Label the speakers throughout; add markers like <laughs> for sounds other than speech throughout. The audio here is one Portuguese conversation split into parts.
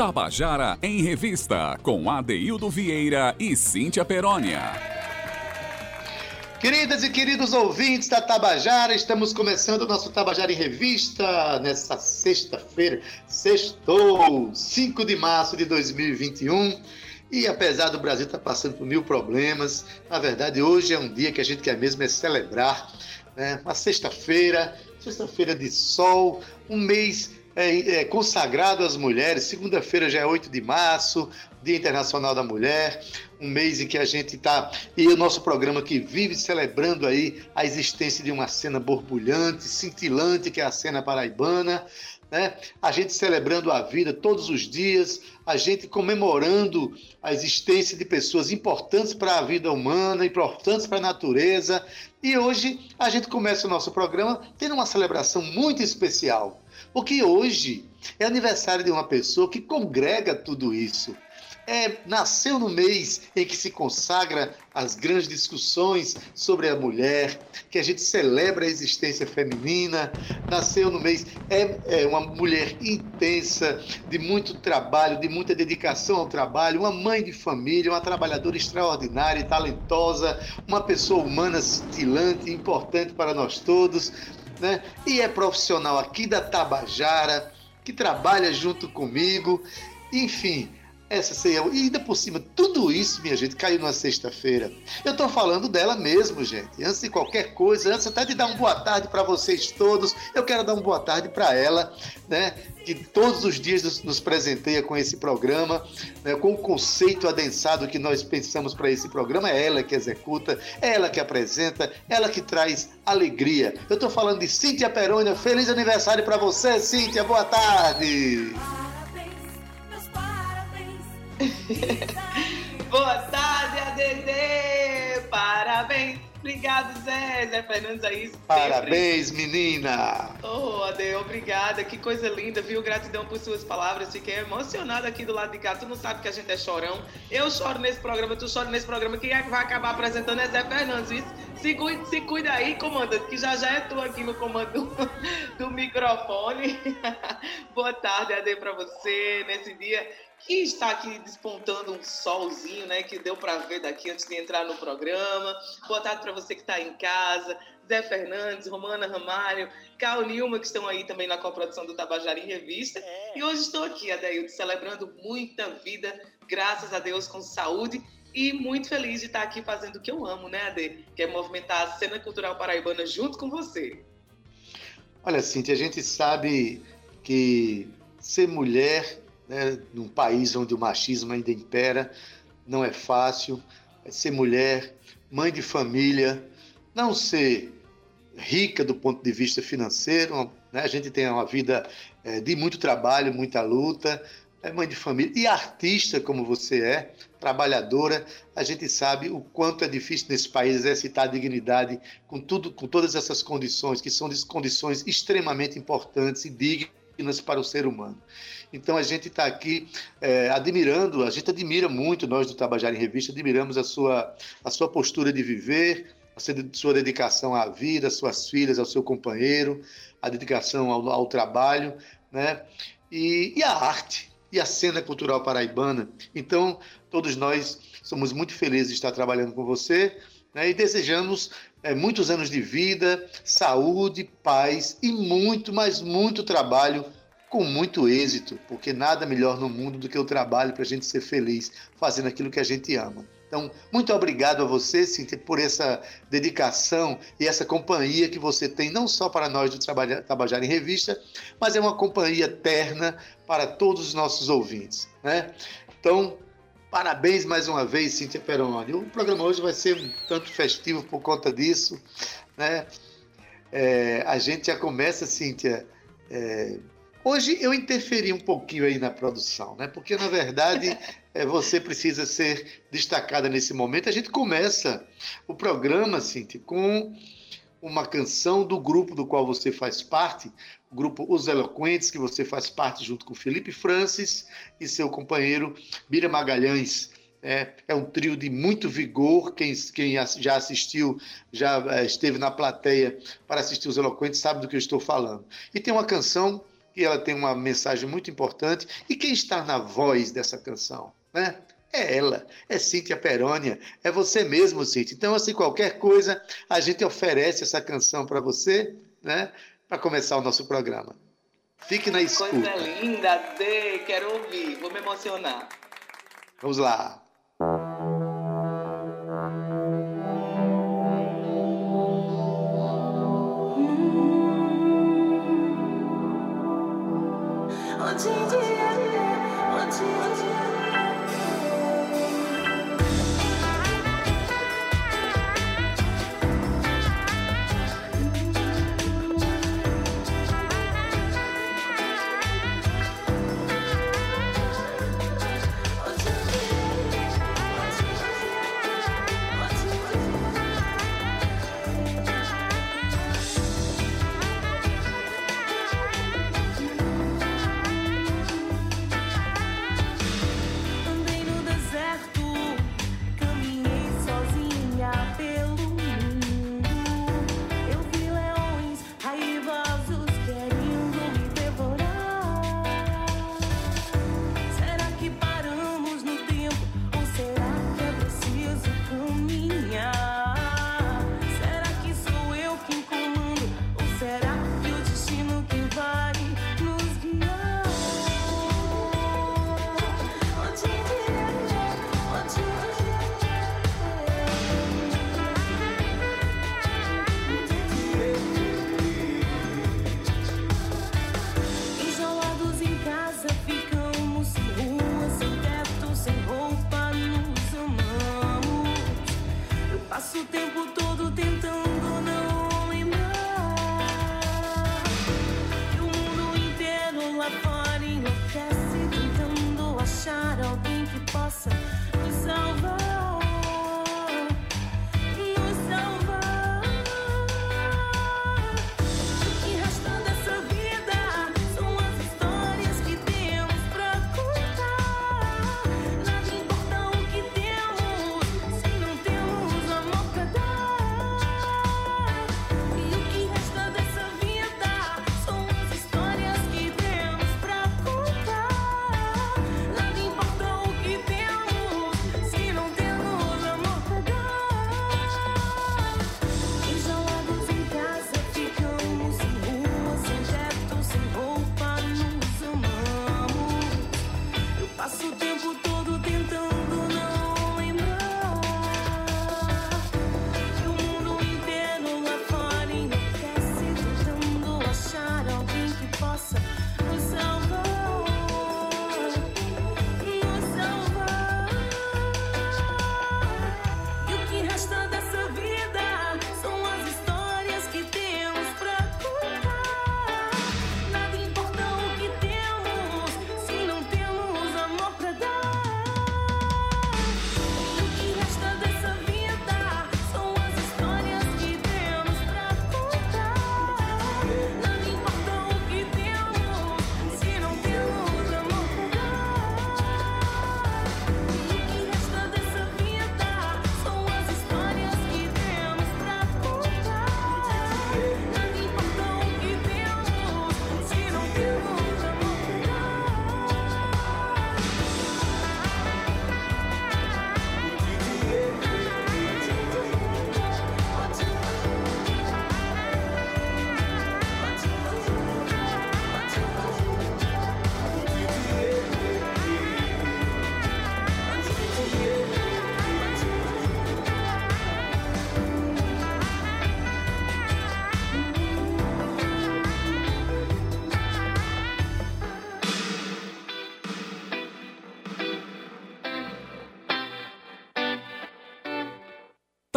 Speaker 1: Tabajara em Revista, com Adeildo Vieira e Cíntia Perónia.
Speaker 2: Queridas e queridos ouvintes da Tabajara, estamos começando o nosso Tabajara em Revista nessa sexta-feira, sextou, 5 de março de 2021. E apesar do Brasil estar tá passando por mil problemas, na verdade hoje é um dia que a gente quer mesmo é celebrar, né? Uma sexta-feira, sexta-feira de sol, um mês é, é, consagrado às mulheres. Segunda-feira já é 8 de março, Dia Internacional da Mulher, um mês em que a gente está. E o nosso programa que vive celebrando aí a existência de uma cena borbulhante, cintilante, que é a cena paraibana. Né? A gente celebrando a vida todos os dias, a gente comemorando a existência de pessoas importantes para a vida humana, importantes para a natureza. E hoje a gente começa o nosso programa tendo uma celebração muito especial. Porque hoje é aniversário de uma pessoa que congrega tudo isso. É, nasceu no mês em que se consagra as grandes discussões sobre a mulher, que a gente celebra a existência feminina. Nasceu no mês, é, é uma mulher intensa, de muito trabalho, de muita dedicação ao trabalho, uma mãe de família, uma trabalhadora extraordinária e talentosa, uma pessoa humana cintilante, importante para nós todos né? E é profissional aqui da Tabajara, que trabalha junto comigo. Enfim, essa ceia. E ainda por cima, tudo isso, minha gente, caiu numa sexta-feira. Eu estou falando dela mesmo, gente. Antes de qualquer coisa, antes até de dar uma boa tarde para vocês todos, eu quero dar uma boa tarde para ela, né? Que todos os dias nos, presenteia com esse programa, né? com o conceito adensado que nós pensamos para esse programa. É ela que executa, é ela que apresenta, ela que traz alegria. Eu estou falando de Cíntia Perônia. Feliz aniversário para você, Cíntia. Boa tarde. <laughs>
Speaker 3: Boa tarde, ADD! Parabéns! Obrigado, Zé. Zé Fernandes aí.
Speaker 2: Parabéns, sempre. menina!
Speaker 3: Oh, Ade, obrigada. Que coisa linda, viu? Gratidão por suas palavras. Fiquei emocionada aqui do lado de cá. Tu não sabe que a gente é chorão. Eu choro nesse programa, tu chora nesse programa. Quem é que vai acabar apresentando é Zé Fernandes. Isso. Se cuida, se cuida aí, comandante, que já já é tu aqui no comando do, <laughs> do microfone. <laughs> Boa tarde, Ade, para você nesse dia que está aqui despontando um solzinho, né, que deu para ver daqui antes de entrar no programa. Boa tarde para você que está em casa, Zé Fernandes, Romana Ramalho, Carl Nilma, que estão aí também na coprodução do Tabajara em Revista. É. E hoje estou aqui, Adeildo, celebrando muita vida, graças a Deus, com saúde e muito feliz de estar aqui fazendo o que eu amo, né, Ade? Que é movimentar a cena cultural paraibana junto com você.
Speaker 2: Olha, Cintia, a gente sabe que ser mulher né, num país onde o machismo ainda impera, não é fácil. É ser mulher, mãe de família, não ser rica do ponto de vista financeiro, né, a gente tem uma vida é, de muito trabalho, muita luta, é mãe de família e artista como você é, trabalhadora, a gente sabe o quanto é difícil nesse país exercitar a dignidade com tudo, com todas essas condições que são condições extremamente importantes e dignas para o ser humano. Então a gente está aqui é, admirando, a gente admira muito, nós do Tabajara em Revista, admiramos a sua, a sua postura de viver, a sua dedicação à vida, às suas filhas, ao seu companheiro, a dedicação ao, ao trabalho, né? E, e a arte, e a cena cultural paraibana. Então, todos nós somos muito felizes de estar trabalhando com você né, e desejamos é, muitos anos de vida, saúde, paz e muito, mas muito trabalho com muito êxito, porque nada melhor no mundo do que o trabalho para a gente ser feliz fazendo aquilo que a gente ama. Então, muito obrigado a você, Cíntia, por essa dedicação e essa companhia que você tem, não só para nós do Tabajara em Revista, mas é uma companhia terna para todos os nossos ouvintes. Né? Então, Parabéns mais uma vez, Cíntia Peroni. O programa hoje vai ser um tanto festivo por conta disso. Né? É, a gente já começa, Cíntia. É, hoje eu interferi um pouquinho aí na produção, né? porque na verdade <laughs> é, você precisa ser destacada nesse momento. A gente começa o programa, Cíntia, com uma canção do grupo do qual você faz parte, o grupo Os Eloquentes, que você faz parte junto com Felipe Francis e seu companheiro Bira Magalhães. É, é um trio de muito vigor. Quem, quem já assistiu, já é, esteve na plateia para assistir Os Eloquentes, sabe do que eu estou falando. E tem uma canção
Speaker 4: que ela tem uma mensagem muito importante. E quem está na voz dessa canção? Né? É ela, é Cíntia Perônia, é você mesmo, Cíntia. Então, assim, qualquer coisa, a gente oferece essa canção para você, né? Para começar o nosso programa. Fique na escuta.
Speaker 3: Coisa linda, Dê, quero ouvir, vou me emocionar.
Speaker 4: Vamos lá.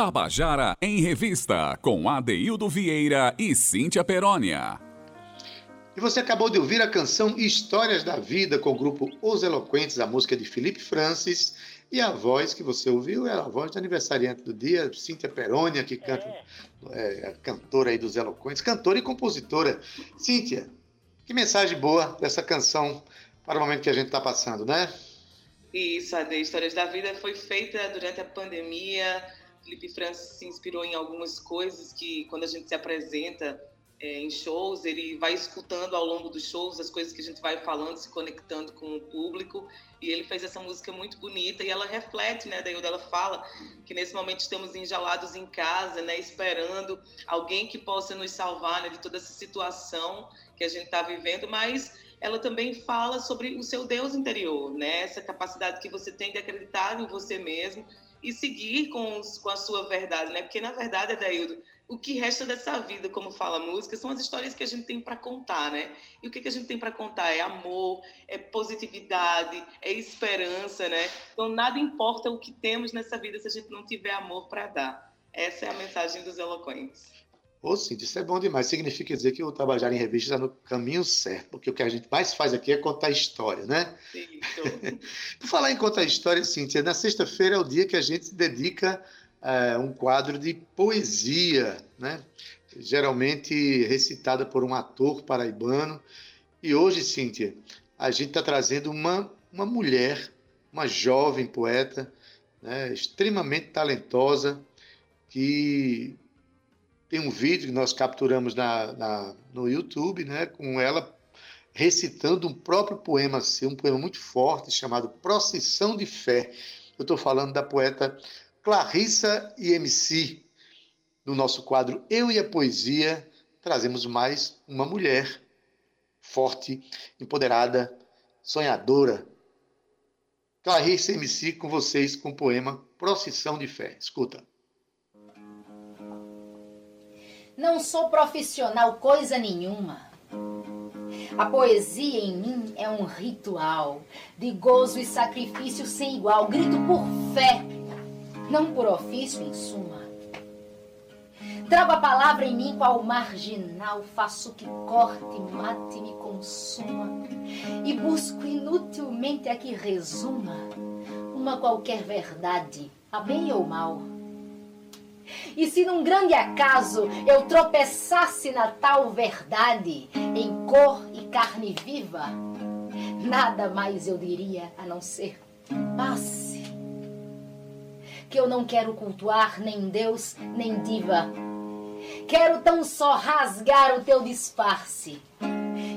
Speaker 1: Tabajara em Revista, com Adeildo Vieira e Cíntia Perónia.
Speaker 4: E você acabou de ouvir a canção Histórias da Vida, com o grupo Os Eloquentes, a música de Felipe Francis. E a voz que você ouviu era a voz do aniversariante do dia, Cíntia Perônia, que canta, é. É, cantora aí dos Eloquentes, cantora e compositora. Cíntia, que mensagem boa dessa canção para o momento que a gente está passando, né?
Speaker 3: Isso, a Histórias da Vida foi feita durante a pandemia Felipe Francis se inspirou em algumas coisas que, quando a gente se apresenta é, em shows, ele vai escutando ao longo dos shows as coisas que a gente vai falando, se conectando com o público. E ele fez essa música muito bonita e ela reflete, né? Daí ela fala que nesse momento estamos enjalados em casa, né? Esperando alguém que possa nos salvar né, de toda essa situação que a gente está vivendo, mas ela também fala sobre o seu Deus interior, né? Essa capacidade que você tem de acreditar em você mesmo e seguir com, os, com a sua verdade, né? Porque na verdade, Adaildo, o que resta dessa vida, como fala a música, são as histórias que a gente tem para contar, né? E o que, que a gente tem para contar é amor, é positividade, é esperança, né? Então nada importa o que temos nessa vida se a gente não tiver amor para dar. Essa é a mensagem dos eloquentes.
Speaker 2: Ô, Cíntia, isso é bom demais. Significa dizer que o Tabajara em Revista está no caminho certo, porque o que a gente mais faz aqui é contar história, né? <laughs> Por falar em contar história, Cíntia, na sexta-feira é o dia que a gente se dedica a um quadro de poesia, né? Geralmente recitada por um ator paraibano. E hoje, Cíntia, a gente está trazendo uma, uma mulher, uma jovem poeta, né? extremamente talentosa, que tem um vídeo que nós capturamos na, na, no YouTube, né, com ela recitando um próprio poema seu, um poema muito forte, chamado Procissão de Fé. Eu estou falando da poeta Clarissa IMC. No nosso quadro Eu e a Poesia, trazemos mais uma mulher forte, empoderada, sonhadora. Clarissa IMC com vocês com o poema Procissão de Fé. Escuta.
Speaker 5: Não sou profissional coisa nenhuma. A poesia em mim é um ritual de gozo e sacrifício sem igual. Grito por fé, não por ofício, em suma. Trago a palavra em mim qual marginal, faço que corte, mate e me consuma. E busco inutilmente a que resuma uma qualquer verdade, a bem ou mal e se num grande acaso eu tropeçasse na tal verdade, em cor e carne viva, nada mais eu diria a não ser passe. Que eu não quero cultuar nem Deus nem diva. Quero tão só rasgar o teu disfarce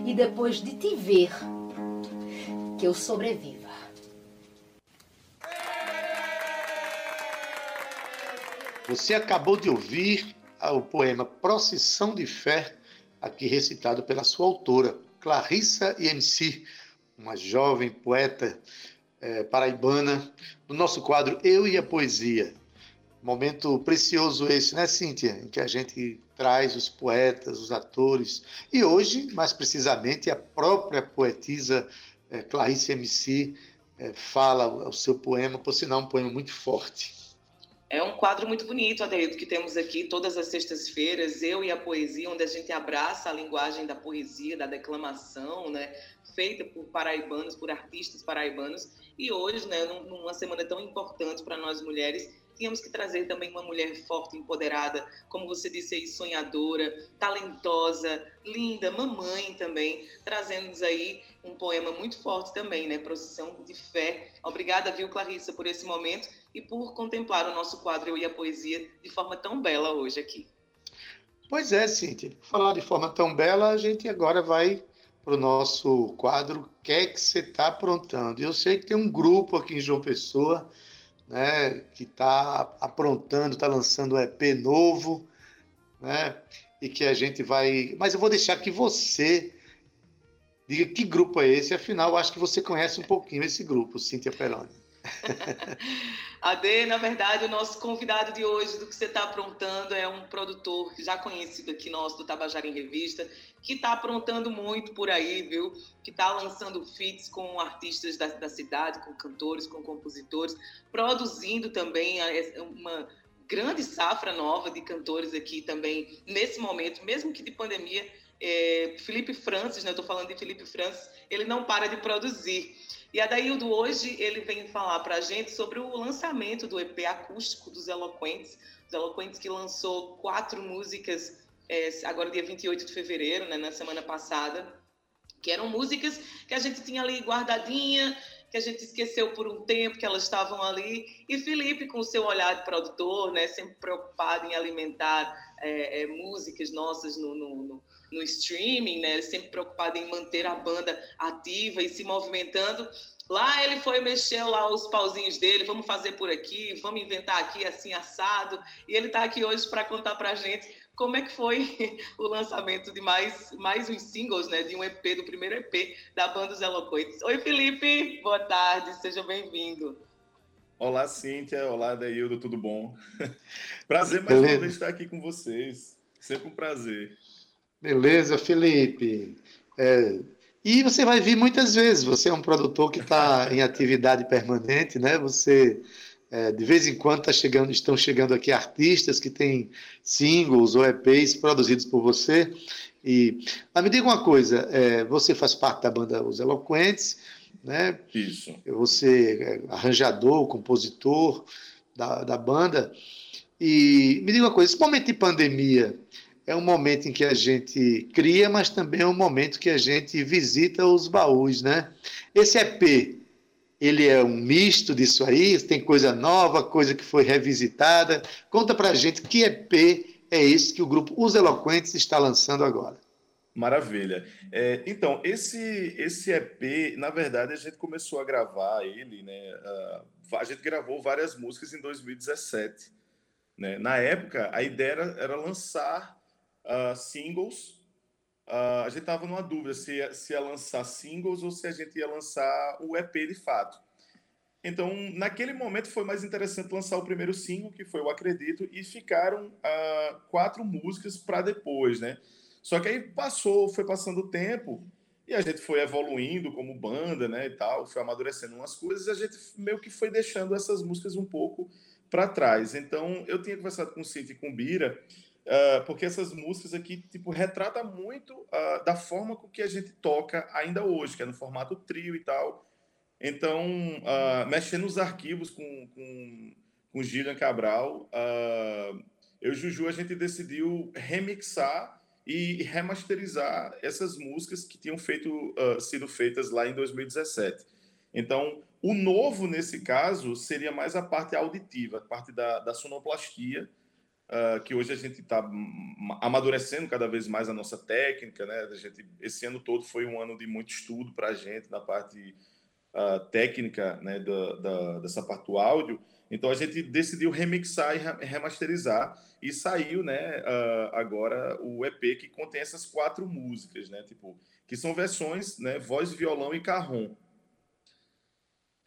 Speaker 5: e depois de te ver, que eu sobreviva.
Speaker 2: Você acabou de ouvir o poema Procissão de Fé, aqui recitado pela sua autora, Clarissa IMC, uma jovem poeta é, paraibana, no nosso quadro Eu e a Poesia. Momento precioso esse, né, Cíntia? Em que a gente traz os poetas, os atores, e hoje, mais precisamente, a própria poetisa é, Clarissa MC é, fala o seu poema, por sinal, um poema muito forte.
Speaker 3: É um quadro muito bonito, Adeildo, que temos aqui todas as sextas-feiras, eu e a poesia, onde a gente abraça a linguagem da poesia, da declamação, né, feita por paraibanos, por artistas paraibanos. E hoje, né, numa semana tão importante para nós mulheres, tínhamos que trazer também uma mulher forte, empoderada, como você disse aí, sonhadora, talentosa, linda, mamãe também, trazendo-nos aí um poema muito forte também, né? Procissão de Fé. Obrigada, viu, Clarissa, por esse momento e por contemplar o nosso quadro Eu e a Poesia de forma tão bela hoje aqui.
Speaker 2: Pois é, Cíntia. Falar de forma tão bela, a gente agora vai para o nosso quadro O que é que você está aprontando? Eu sei que tem um grupo aqui em João Pessoa né, que está aprontando, está lançando um EP novo, né, e que a gente vai. Mas eu vou deixar que você diga que grupo é esse, afinal, acho que você conhece um pouquinho esse grupo, Cíntia Peroni. <laughs>
Speaker 3: Ade, na verdade, o nosso convidado de hoje do que você está aprontando é um produtor já conhecido aqui nosso do Tabajara em Revista, que está aprontando muito por aí, viu? Que está lançando feats com artistas da, da cidade, com cantores, com compositores, produzindo também uma grande safra nova de cantores aqui também nesse momento, mesmo que de pandemia. É, Felipe Francis, né? Eu estou falando de Felipe Francis, ele não para de produzir. E a Daildo hoje ele vem falar para a gente sobre o lançamento do EP acústico dos Eloquentes, os Eloquentes que lançou quatro músicas é, agora dia 28 de fevereiro, né, na semana passada, que eram músicas que a gente tinha ali guardadinha, que a gente esqueceu por um tempo que elas estavam ali. E Felipe, com o seu olhar de produtor, né, sempre preocupado em alimentar é, é, músicas nossas no, no, no, no streaming, né, sempre preocupado em manter a banda ativa e se movimentando. Lá ele foi mexer lá os pauzinhos dele, vamos fazer por aqui, vamos inventar aqui assim assado. E ele está aqui hoje para contar para a gente como é que foi <laughs> o lançamento de mais, mais uns singles, né? De um EP, do primeiro EP da banda Os Eloquentes. Oi, Felipe, boa tarde, seja bem-vindo.
Speaker 6: Olá, Cíntia. Olá, Deildo, tudo bom? <laughs> prazer mais uma vez estar aqui com vocês. Sempre um prazer.
Speaker 2: Beleza, Felipe. É, e você vai vir muitas vezes. Você é um produtor que está <laughs> em atividade permanente, né? Você é, de vez em quando tá chegando, estão chegando aqui artistas que têm singles ou EPs produzidos por você. E me diga uma coisa: é, você faz parte da banda Os Eloquentes, né?
Speaker 6: Isso.
Speaker 2: Você é arranjador, compositor da, da banda. E me diga uma coisa: esse momento de pandemia é um momento em que a gente cria, mas também é um momento que a gente visita os baús, né? Esse EP, ele é um misto disso aí? Tem coisa nova, coisa que foi revisitada? Conta pra gente que EP é esse que o grupo Os Eloquentes está lançando agora.
Speaker 6: Maravilha. É, então, esse, esse EP, na verdade, a gente começou a gravar ele, né? Uh, a gente gravou várias músicas em 2017. Né? Na época, a ideia era, era lançar uh, singles. Uh, a gente estava numa dúvida se ia, se ia lançar singles ou se a gente ia lançar o EP de fato. Então, naquele momento foi mais interessante lançar o primeiro single, que foi o Acredito, e ficaram uh, quatro músicas para depois, né? Só que aí passou, foi passando o tempo e a gente foi evoluindo como banda, né, e tal, foi amadurecendo umas coisas, e a gente meio que foi deixando essas músicas um pouco para trás. Então, eu tinha conversado com o e com o Bira, Uh, porque essas músicas aqui tipo retrata muito uh, da forma com que a gente toca ainda hoje, que é no formato trio e tal. Então, uh, mexendo nos arquivos com, com, com Gillian Cabral, eu e Juju a gente decidiu remixar e remasterizar essas músicas que tinham feito, sido feitas lá em 2017. Então, o novo nesse caso seria mais a parte auditiva, a parte da, da sonoplastia, Uh, que hoje a gente está amadurecendo cada vez mais a nossa técnica, né? A gente, esse ano todo foi um ano de muito estudo para a gente na parte uh, técnica, né? Da, da, dessa parte do áudio. Então a gente decidiu remixar e remasterizar e saiu, né? Uh, agora o EP que contém essas quatro músicas, né? Tipo, que são versões, né? Voz, violão e carrom.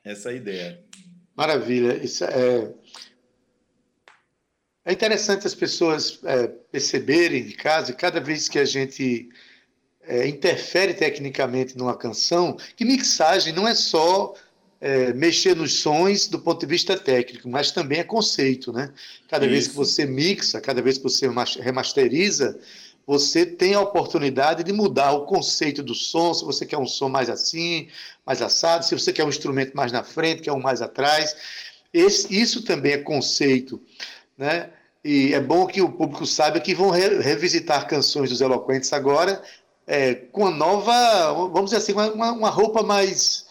Speaker 6: Essa é a ideia.
Speaker 2: Maravilha. Isso é é interessante as pessoas é, perceberem de casa, cada vez que a gente é, interfere tecnicamente numa canção, que mixagem não é só é, mexer nos sons do ponto de vista técnico, mas também é conceito, né? Cada Isso. vez que você mixa, cada vez que você remasteriza, você tem a oportunidade de mudar o conceito do som, se você quer um som mais assim, mais assado, se você quer um instrumento mais na frente, quer um mais atrás. Esse, isso também é conceito, né? E é bom que o público saiba que vão re revisitar canções dos Eloquentes agora é, com a nova, vamos dizer assim, uma, uma roupa mais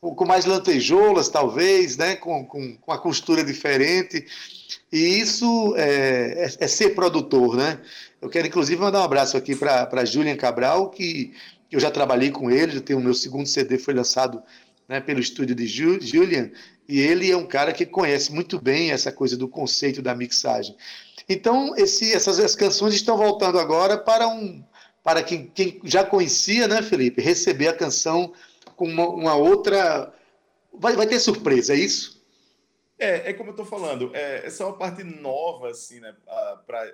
Speaker 2: com mais lantejoulas, talvez, né? com, com, com a costura diferente. E isso é, é, é, ser produtor, né? Eu quero, inclusive, mandar um abraço aqui para Julian Cabral, que eu já trabalhei com ele, já tenho o meu segundo CD, foi lançado né, pelo estúdio de Julian, e ele é um cara que conhece muito bem essa coisa do conceito da mixagem. Então, esse, essas as canções estão voltando agora para um para quem, quem já conhecia, né, Felipe, receber a canção com uma, uma outra. Vai, vai ter surpresa, é isso?
Speaker 6: É, é como eu estou falando, é, essa é uma parte nova, assim, né, para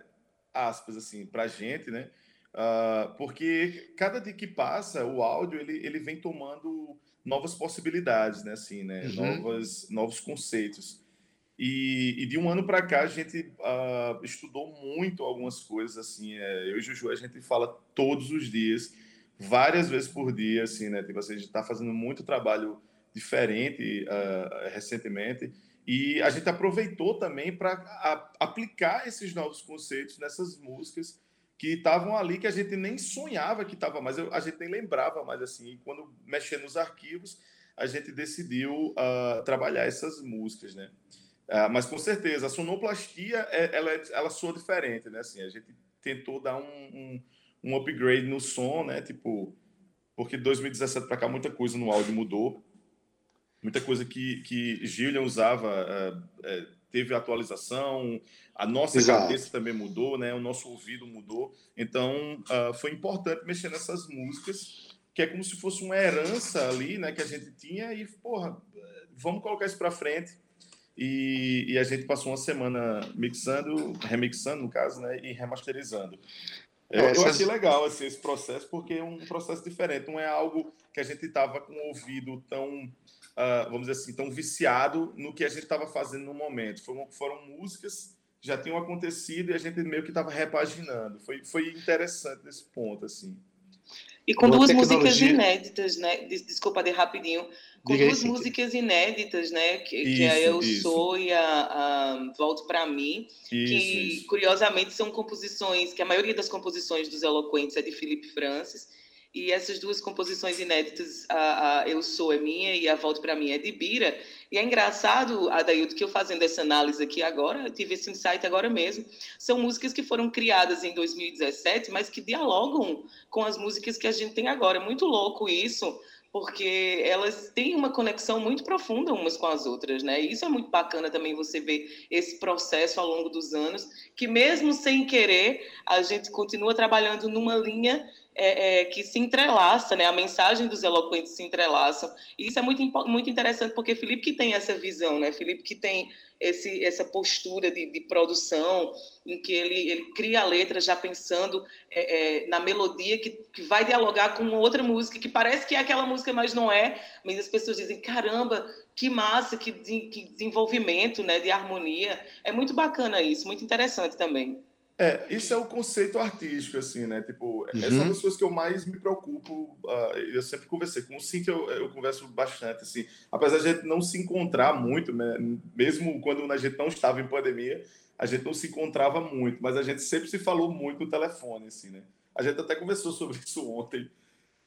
Speaker 6: aspas, assim, para a gente, né, uh, porque cada dia que passa, o áudio, ele, ele vem tomando novas possibilidades, né? Assim, né? Uhum. Novas, novos conceitos. E, e de um ano para cá a gente uh, estudou muito algumas coisas assim. É, eu e Juju a gente fala todos os dias, várias vezes por dia, assim, né? Tipo, assim, a gente está fazendo muito trabalho diferente uh, recentemente e a gente aproveitou também para aplicar esses novos conceitos nessas músicas que estavam ali que a gente nem sonhava que estava mais, a gente nem lembrava mais assim. E quando mexer nos arquivos, a gente decidiu uh, trabalhar essas músicas, né? Uh, mas com certeza, a sonoplastia, é, ela, ela soa diferente, né? Assim, a gente tentou dar um, um, um upgrade no som, né? Tipo, porque de 2017 para cá muita coisa no áudio mudou. Muita coisa que, que Gillian usava uh, teve atualização, a nossa Exato. cabeça também mudou, né? O nosso ouvido mudou. Então, uh, foi importante mexer nessas músicas, que é como se fosse uma herança ali, né? Que a gente tinha e, porra, vamos colocar isso para frente. E, e, a gente passou uma semana mixando, remixando, no caso, né? E remasterizando. Eu, é, eu achei legal assim, esse processo, porque é um processo diferente. Não é algo que a gente estava com o ouvido tão, uh, vamos dizer assim, tão viciado no que a gente estava fazendo no momento. Foram, foram músicas que já tinham acontecido e a gente meio que estava repaginando. Foi, foi interessante nesse ponto, assim.
Speaker 3: E com Boa duas tecnologia. músicas inéditas, né? Desculpa, de rapidinho. Com Diga duas músicas inéditas, né? Que, isso, que é Eu isso. Sou e a, a Volto para Mim. Isso, que, curiosamente, são composições, que a maioria das composições dos Eloquentes é de Felipe Francis. E essas duas composições inéditas, a, a Eu Sou é minha e a Volto para Mim é de Bira. E é engraçado, Adaildo, que eu fazendo essa análise aqui agora, tive esse insight agora mesmo, são músicas que foram criadas em 2017, mas que dialogam com as músicas que a gente tem agora. É muito louco isso, porque elas têm uma conexão muito profunda umas com as outras, né? E isso é muito bacana também você ver esse processo ao longo dos anos, que mesmo sem querer, a gente continua trabalhando numa linha é, é, que se entrelaça, né? A mensagem dos eloquentes se entrelaçam. E isso é muito, muito interessante, porque Felipe que tem essa visão, né? Felipe que tem esse, essa postura de, de produção, em que ele, ele cria a letra já pensando é, é, na melodia que, que vai dialogar com outra música, que parece que é aquela música, mas não é. Mas as pessoas dizem, caramba, que massa, que, que desenvolvimento né, de harmonia. É muito bacana isso, muito interessante também.
Speaker 6: É, isso é o conceito artístico, assim, né? Tipo, uhum. essa é uma das coisas que eu mais me preocupo. Uh, eu sempre conversei com o Cintia, eu, eu converso bastante, assim. Apesar de a gente não se encontrar muito, né? mesmo quando a gente não estava em pandemia, a gente não se encontrava muito, mas a gente sempre se falou muito no telefone, assim, né? A gente até conversou <laughs> sobre isso ontem.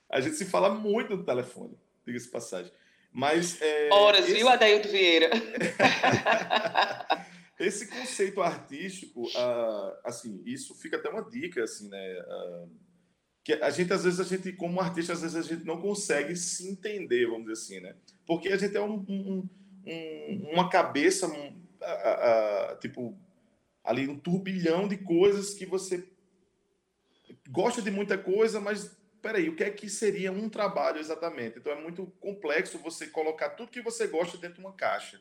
Speaker 6: A gente se fala muito no telefone, diga-se passagem. Mas. É,
Speaker 3: Horas, esse... viu, Adaildo Vieira? <laughs>
Speaker 6: Esse conceito artístico, uh, assim, isso fica até uma dica, assim, né? Uh, que a gente, às vezes, a gente, como artista, às vezes a gente não consegue se entender, vamos dizer assim, né? Porque a gente é um, um, um, uma cabeça, uh, tipo, ali um turbilhão de coisas que você gosta de muita coisa, mas peraí, o que é que seria um trabalho exatamente? Então é muito complexo você colocar tudo que você gosta dentro de uma caixa,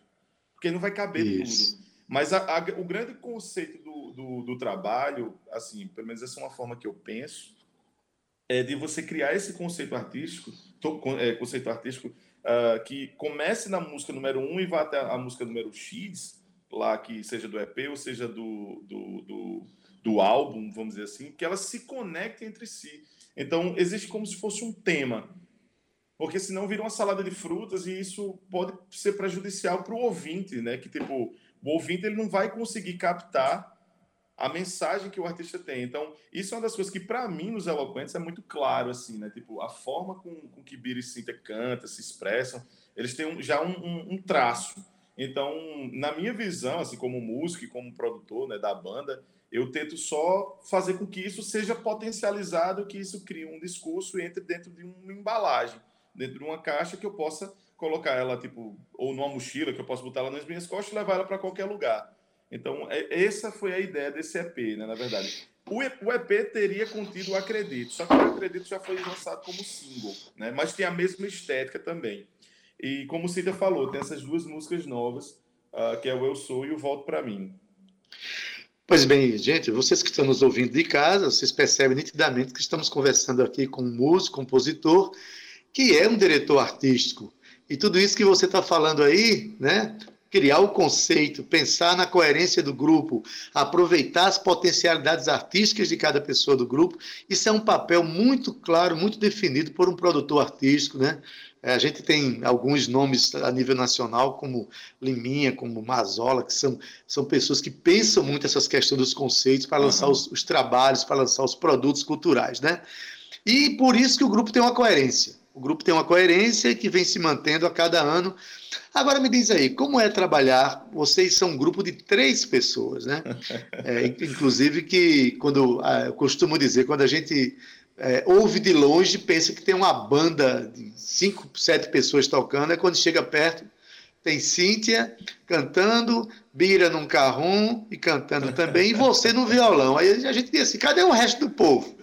Speaker 6: porque não vai caber Isso. tudo. Mas a, a, o grande conceito do, do, do, trabalho, assim, pelo menos essa é uma forma que eu penso, é de você criar esse conceito artístico, to, é, conceito artístico uh, que comece na música número 1 um e vá até a música número X, lá que seja do EP ou seja do, do, do, do álbum, vamos dizer assim, que elas se conectem entre si. Então, existe como se fosse um tema porque senão vira uma salada de frutas e isso pode ser prejudicial para o ouvinte, né? Que tipo, o ouvinte ele não vai conseguir captar a mensagem que o artista tem. Então, isso é uma das coisas que, para mim, nos Eloquentes é muito claro, assim, né? Tipo, a forma com, com que Bira e Cíntia canta, se expressam, eles têm um, já um, um, um, traço. Então, na minha visão, assim, como músico e como produtor né, da banda, eu tento só fazer com que isso seja potencializado, que isso crie um discurso e entre dentro de uma embalagem, dentro de uma caixa que eu possa colocar ela, tipo, ou numa mochila, que eu posso botar ela nas minhas costas e levar ela para qualquer lugar. Então, é, essa foi a ideia desse EP, né, na verdade. O, EP teria contido o Acredito, só que o Acredito já foi lançado como single, né, mas tem a mesma estética também. E como o Cida falou, tem essas duas músicas novas, uh, que é o Eu Sou e o Volto para Mim.
Speaker 2: Pois bem, gente, vocês que estão nos ouvindo de casa, vocês percebem nitidamente que estamos conversando aqui com um músico, compositor, que é um diretor artístico, e tudo isso que você está falando aí, né? Criar o conceito, pensar na coerência do grupo, aproveitar as potencialidades artísticas de cada pessoa do grupo, isso é um papel muito claro, muito definido por um produtor artístico, né? É, a gente tem alguns nomes a nível nacional, como Liminha, como Mazola, que são, são pessoas que pensam muito essas questões dos conceitos para lançar uhum. os, os trabalhos, para lançar os produtos culturais, né? E por isso que o grupo tem uma coerência. O grupo tem uma coerência que vem se mantendo a cada ano. Agora me diz aí, como é trabalhar? Vocês são um grupo de três pessoas, né? <laughs> É, inclusive que quando ah, eu costumo dizer, quando a gente é, ouve de longe, pensa que tem uma banda de cinco, sete pessoas tocando, é quando chega perto tem Cíntia cantando, Bira num carrom e cantando também, e você no violão. Aí a gente diz assim: cadê o resto do povo?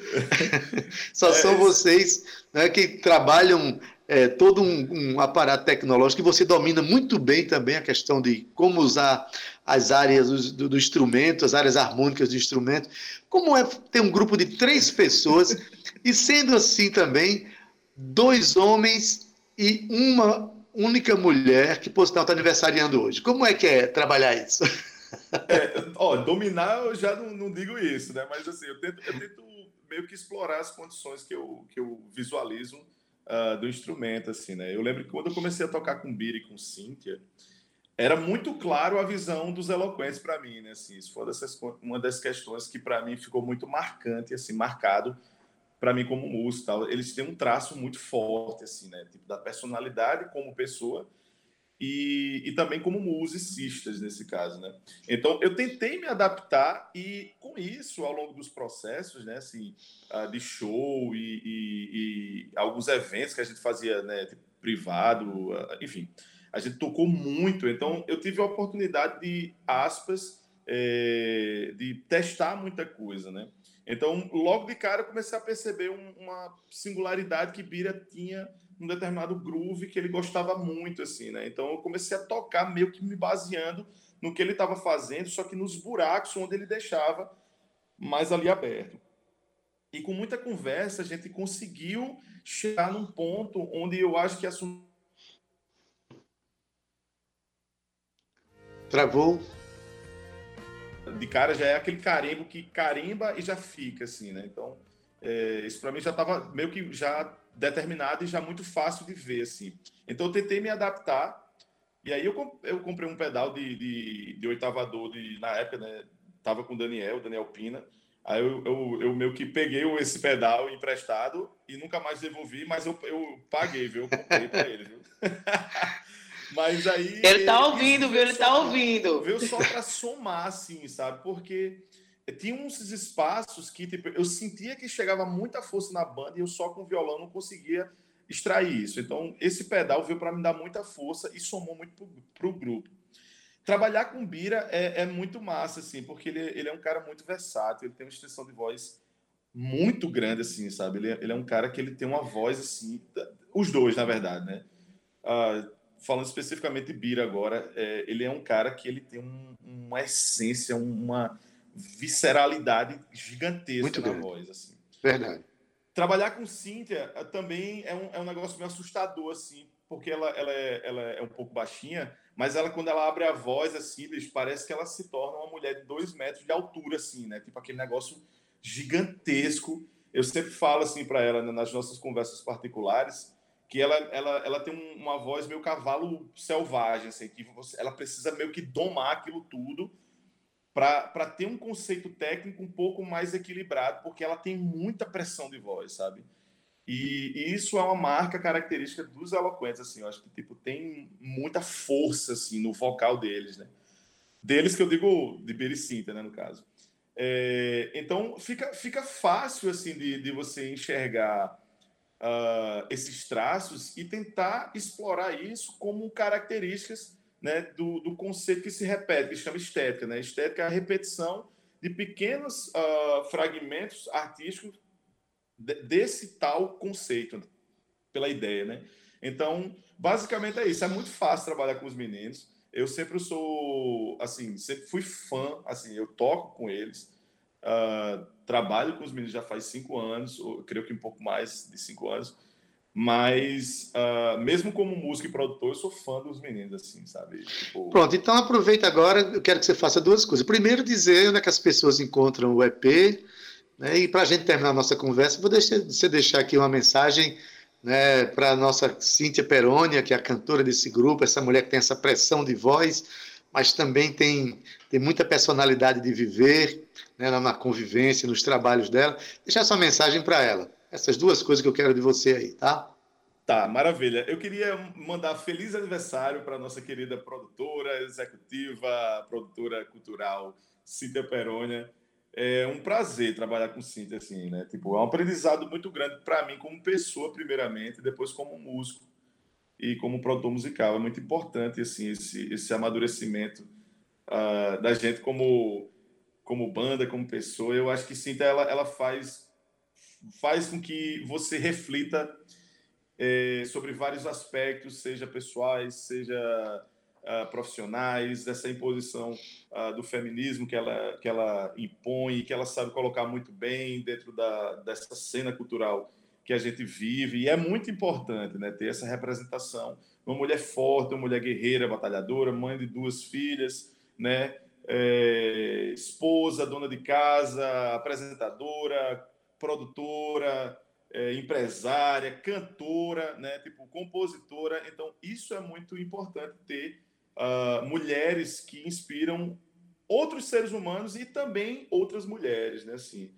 Speaker 2: <laughs> Só é são vocês né, que trabalham é, todo um, um, aparato tecnológico que você domina muito bem também a questão de como usar as áreas do, do instrumento, as áreas harmônicas do instrumento. Como é ter um grupo de três pessoas <laughs> e sendo assim também dois homens e uma única mulher que, por sinal, está aniversariando hoje. Como é que é trabalhar isso?
Speaker 6: É, ó, dominar eu já não, não, digo isso, né? Mas assim, eu tento, eu tento meio que explorar as condições que eu, que eu visualizo uh, do instrumento, assim, né? Eu lembro que quando eu comecei a tocar com Bira e com Cíntia, era muito claro a visão dos eloquentes para mim, né? Assim, isso foi dessas, uma das questões que para mim ficou muito marcante, assim, marcado para mim como músico, tal. Eles têm um traço muito forte, assim, né? Tipo da personalidade como pessoa e, e também como musicistas nesse caso, né? Então eu tentei me adaptar e com isso ao longo dos processos, né? Assim, uh, de show e, e, e, alguns eventos que a gente fazia, né? Tipo, privado, uh, enfim a gente tocou muito, então eu tive a oportunidade de, aspas, é, de testar muita coisa, né? Então, logo de cara, eu comecei a perceber um, uma singularidade que Bira tinha um determinado groove que ele gostava muito, assim, né? Então, eu comecei a tocar meio que me baseando no que ele estava fazendo, só que nos buracos onde ele deixava mais ali aberto. E com muita conversa, a gente conseguiu chegar num ponto onde eu acho que a
Speaker 2: Travou.
Speaker 6: De cara já é aquele carimbo que carimba e já fica, assim, né? Então, é, isso para mim já estava meio que já determinado e já muito fácil de ver, assim. Então, eu tentei me adaptar. E aí, eu, eu comprei um pedal de, de, de oitavador, de, na época, né? Tava com o Daniel, Daniel Pina. Aí eu, eu, eu, meio que peguei esse pedal emprestado e nunca mais devolvi, mas eu, eu paguei, viu? Eu comprei para ele, viu? <laughs> Mas aí.
Speaker 3: Ele tá ouvindo, viu? Ele tá ouvindo.
Speaker 6: Viu só para somar, assim, sabe? Porque tinha uns espaços que tipo, eu sentia que chegava muita força na banda e eu só com violão não conseguia extrair isso. Então, esse pedal veio para me dar muita força e somou muito para o grupo. Trabalhar com Bira é, é, muito massa, assim, porque ele, ele é um cara muito versátil, ele tem uma extensão de voz muito grande, assim, sabe? Ele, ele é um cara que ele tem uma voz, assim, os dois, na verdade, né? Uh, falando especificamente de Bira agora, é, ele é um cara que ele tem um, uma essência, uma visceralidade gigantesca Muito na grande. voz. Assim.
Speaker 2: Verdade.
Speaker 6: Trabalhar com Cíntia eh, também é um, é um negócio meio assustador, assim, porque ela, ela, é, ela é um pouco baixinha, mas ela, quando ela abre a voz, assim, bicho, parece que ela se torna uma mulher de dois metros de altura, assim, né? Tipo aquele negócio gigantesco. Eu sempre falo, assim, para ela, né, nas nossas conversas particulares, que ela, ela, ela tem uma voz meio cavalo selvagem, assim, que você, ela precisa meio que domar aquilo tudo para ter um conceito técnico um pouco mais equilibrado, porque ela tem muita pressão de voz, sabe? E, e, isso é uma marca característica dos eloquentes, assim, eu acho que tipo tem muita força assim no vocal deles, né? Deles que eu digo de Bericinta, né, no caso. É, então fica, fica fácil assim de, de você enxergar uh, esses traços e tentar explorar isso como características né, do, do, conceito que se repete, que se chama estética. Né? Estética é a repetição de pequenos uh, fragmentos artísticos de, desse tal conceito, pela ideia. Né? Então, basicamente é isso. É muito fácil trabalhar com os meninos. Eu sempre sou, assim, sempre fui fã, assim, eu toco com eles. Uh, trabalho com os meninos já faz cinco anos, ou creio que um pouco mais de cinco anos, mas uh, mesmo como músico e produtor, eu sou fã dos meninos, assim, sabe?
Speaker 2: Tipo... Pronto, então aproveita agora, eu quero que você faça duas coisas. Primeiro, dizer onde é que as pessoas encontram o EP, né? e para a gente terminar a nossa conversa, vou deixar, você deixar aqui uma mensagem né, para a nossa Cíntia Perônia, que é a cantora desse grupo, essa mulher que tem essa pressão de voz, mas também tem, tem muita personalidade de viver, né, na convivência, nos trabalhos dela. Deixar sua mensagem para ela. Essas duas coisas que eu quero de você aí, tá?
Speaker 6: Tá, maravilha. Eu queria mandar feliz aniversário para nossa querida produtora executiva, produtora cultural, Cíntia Perônia. É um prazer trabalhar com Cíntia, assim, né? Tipo, é um aprendizado muito grande para mim como pessoa, primeiramente, depois como músico e como produtor musical. É muito importante, assim, esse, esse amadurecimento uh, da gente como, como banda, como pessoa. Eu acho que Cíntia, ela, ela faz, faz com que você reflita é, sobre vários aspectos, seja pessoais, seja uh, profissionais, dessa imposição uh, do feminismo que ela, que ela impõe que ela sabe colocar muito bem dentro da, dessa cena cultural que a gente vive. E é muito importante né, ter essa representação. Uma mulher forte, uma mulher guerreira, batalhadora, mãe de duas filhas, né, é, esposa, dona de casa, apresentadora, produtora, é, empresária, cantora, né, tipo compositora. Então, isso é muito importante ter uh, mulheres que inspiram outros seres humanos e também outras mulheres, né? Assim,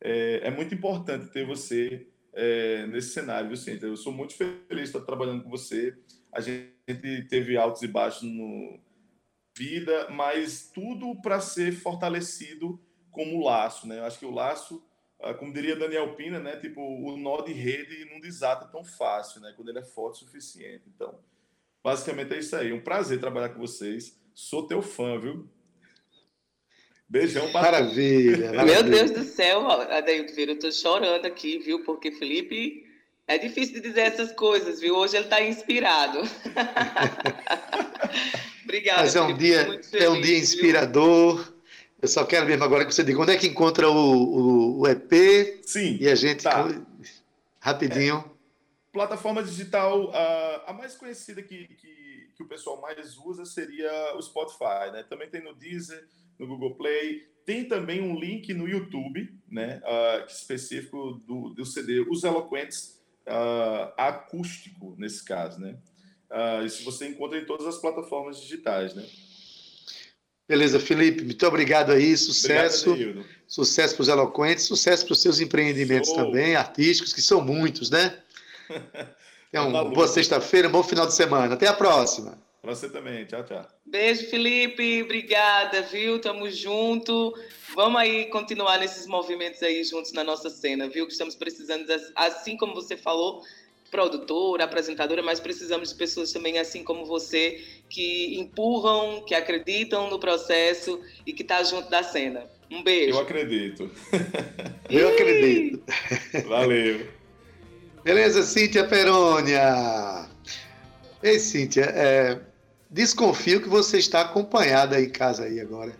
Speaker 6: é, é muito importante ter você é, nesse cenário, viu? Eu sou muito feliz de estar trabalhando com você. A gente teve altos e baixos no vida, mas tudo para ser fortalecido como laço, né? Eu acho que o laço ah, como diria Daniel Pina, né? Tipo, o nó de rede não desata tão fácil, né? Quando ele é forte o suficiente. Então, basicamente é isso aí. Um prazer trabalhar com vocês. Sou teu fã, viu? Beijão
Speaker 2: para maravilha,
Speaker 3: maravilha. <laughs> Meu Deus do céu, Adailto Vieira, eu tô chorando aqui, viu? Porque Felipe é difícil de dizer essas coisas, viu? Hoje ele está inspirado. <laughs> Obrigada.
Speaker 2: Mas é um dia, feliz, é um dia inspirador. Viu? Eu só quero mesmo agora que você diga onde é que encontra o, o, o EP.
Speaker 6: Sim.
Speaker 2: E a gente. Tá. Rapidinho. É,
Speaker 6: plataforma digital, a, a mais conhecida que, que, que, o pessoal mais usa seria o Spotify, né? Também tem no Deezer, no Google Play. Tem também um link no YouTube, né? Uh, específico do, do CD Os Eloquentes uh, acústico, nesse caso, né? Uh, isso você encontra em todas as plataformas digitais, né?
Speaker 2: Beleza, Felipe, muito obrigado aí, sucesso. Obrigado, sucesso para os eloquentes, sucesso para os seus empreendimentos Show. também, artísticos, que são muitos, né? <laughs> Então, boa sexta-feira, bom final de semana. Até a próxima.
Speaker 6: Para você também. Tchau, tchau.
Speaker 3: Beijo, Felipe. Obrigada, viu? Tamo junto. Vamos aí continuar nesses movimentos aí juntos na nossa cena, viu? Que estamos precisando, assim como você falou, produtora, apresentadora, mas precisamos de pessoas também assim como você que empurram, que acreditam no processo e que está junto da cena. Um beijo.
Speaker 6: Eu acredito.
Speaker 2: Eu acredito.
Speaker 6: Valeu.
Speaker 2: Beleza, Cíntia Perônia. Ei, Cíntia, é, desconfio que você está acompanhada aí em casa aí agora.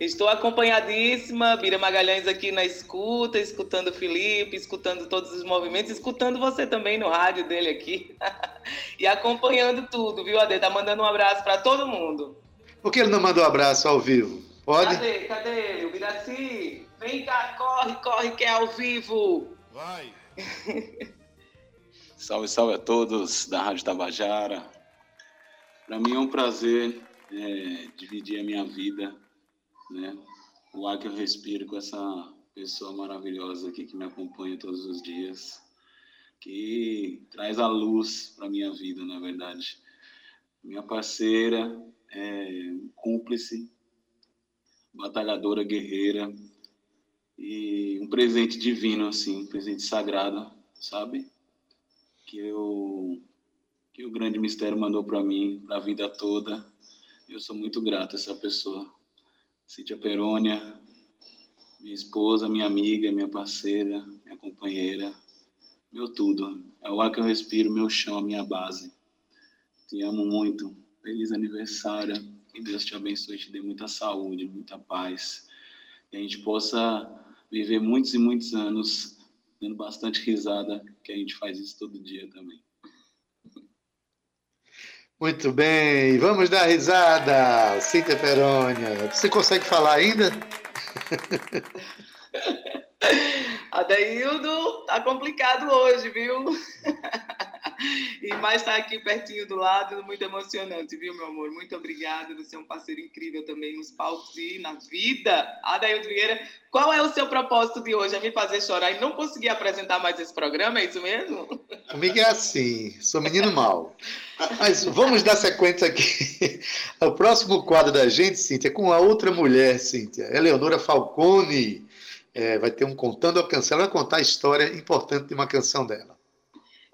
Speaker 3: Estou acompanhadíssima, Bira Magalhães aqui na escuta, escutando o Felipe, escutando todos os movimentos, escutando você também no rádio dele aqui. <laughs> e acompanhando tudo, viu, Ade? Tá mandando um abraço para todo mundo.
Speaker 2: Por que ele não mandou um abraço ao vivo? Pode?
Speaker 3: Cadê? Cadê ele? O Biraci? Vem cá, corre, corre, que é ao vivo.
Speaker 6: Vai. <laughs>
Speaker 7: salve, salve a todos da Rádio Tabajara. Para mim é um prazer é, dividir a minha vida né? O ar que eu respiro com essa pessoa maravilhosa aqui que me acompanha todos os dias, que traz a luz para minha vida, na verdade. Minha parceira, é, cúmplice, batalhadora, guerreira e um presente divino, assim, um presente sagrado, sabe? Que eu que o grande mistério mandou para mim, para a vida toda. Eu sou muito grato a essa pessoa. Cíntia Perônia, minha esposa, minha amiga, minha parceira, minha companheira, meu tudo. É o ar que eu respiro, meu chão, minha base. Te amo muito. Feliz aniversário. Que Deus te abençoe, te dê muita saúde, muita paz. Que a gente possa viver muitos e muitos anos dando bastante risada, que a gente faz isso todo dia também.
Speaker 2: Muito bem, vamos dar risada, Cíntia Perônia. Você consegue falar ainda? <laughs>
Speaker 3: Adaildo, tá complicado hoje, viu? <laughs> <laughs> e mais estar aqui pertinho do lado, muito emocionante, viu, meu amor? Muito obrigada. Você é um parceiro incrível também nos palcos e na vida. Adaildo Vieira, qual é o seu propósito de hoje? É me fazer chorar e não conseguir apresentar mais esse programa, é isso mesmo?
Speaker 2: Comigo é assim, sou menino mal. Mas vamos dar sequência aqui. O próximo quadro da gente, Cíntia, é com a outra mulher, Cíntia, Eleonora Falcone. É, vai ter um Contando a Canção, ela vai contar a história importante de uma canção dela.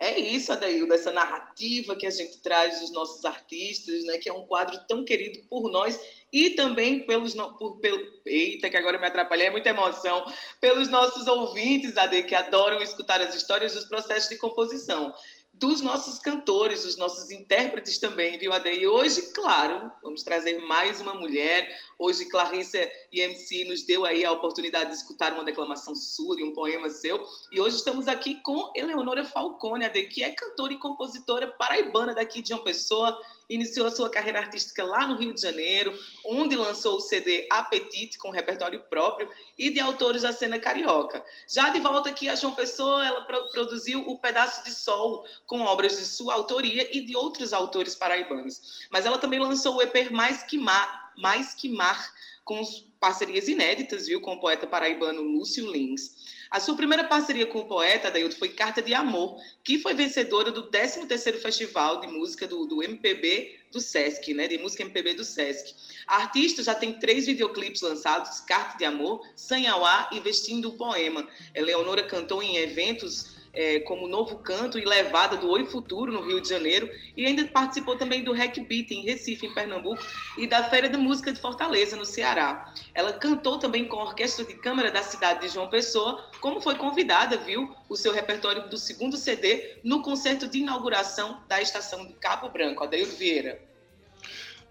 Speaker 3: É isso, Adaildo, essa narrativa que a gente traz dos nossos artistas, né, que é um quadro tão querido por nós e também pelos por, pelo, eita que agora me atrapalhei, é muita emoção, pelos nossos ouvintes, Ade, que adoram escutar as histórias dos processos de composição dos nossos cantores, dos nossos intérpretes também, viu, Ade? E hoje, claro, vamos trazer mais uma mulher. Hoje, Clarissa e MC nos deu aí a oportunidade de escutar uma declamação sua, um poema seu. E hoje estamos aqui com Eleonora Falcone, que é cantora e compositora paraibana daqui de João Pessoa, iniciou a sua carreira artística lá no Rio de Janeiro, onde lançou o CD Apetite, com repertório próprio, e de autores da cena carioca. Já de volta aqui a João Pessoa, ela produziu O Pedaço de Sol, com obras de sua autoria e de outros autores paraibanos. Mas ela também lançou o EP Mais Que Mar, Mais que Mar com parcerias inéditas, viu, com o poeta paraibano Lúcio Lins. A sua primeira parceria com o poeta, Dailton, foi Carta de Amor, que foi vencedora do 13º Festival de Música do, do MPB do Sesc, né, de música MPB do Sesc. A artista já tem três videoclipes lançados, Carta de Amor, Sanhauá e Vestindo o Poema. Eleonora cantou em eventos é, como Novo Canto e Levada do Oi Futuro, no Rio de Janeiro, e ainda participou também do Rec Beat, em Recife, em Pernambuco, e da Feira de Música de Fortaleza, no Ceará. Ela cantou também com a Orquestra de Câmara da cidade de João Pessoa, como foi convidada, viu, o seu repertório do segundo CD no concerto de inauguração da estação de Cabo Branco. Adeildo Vieira.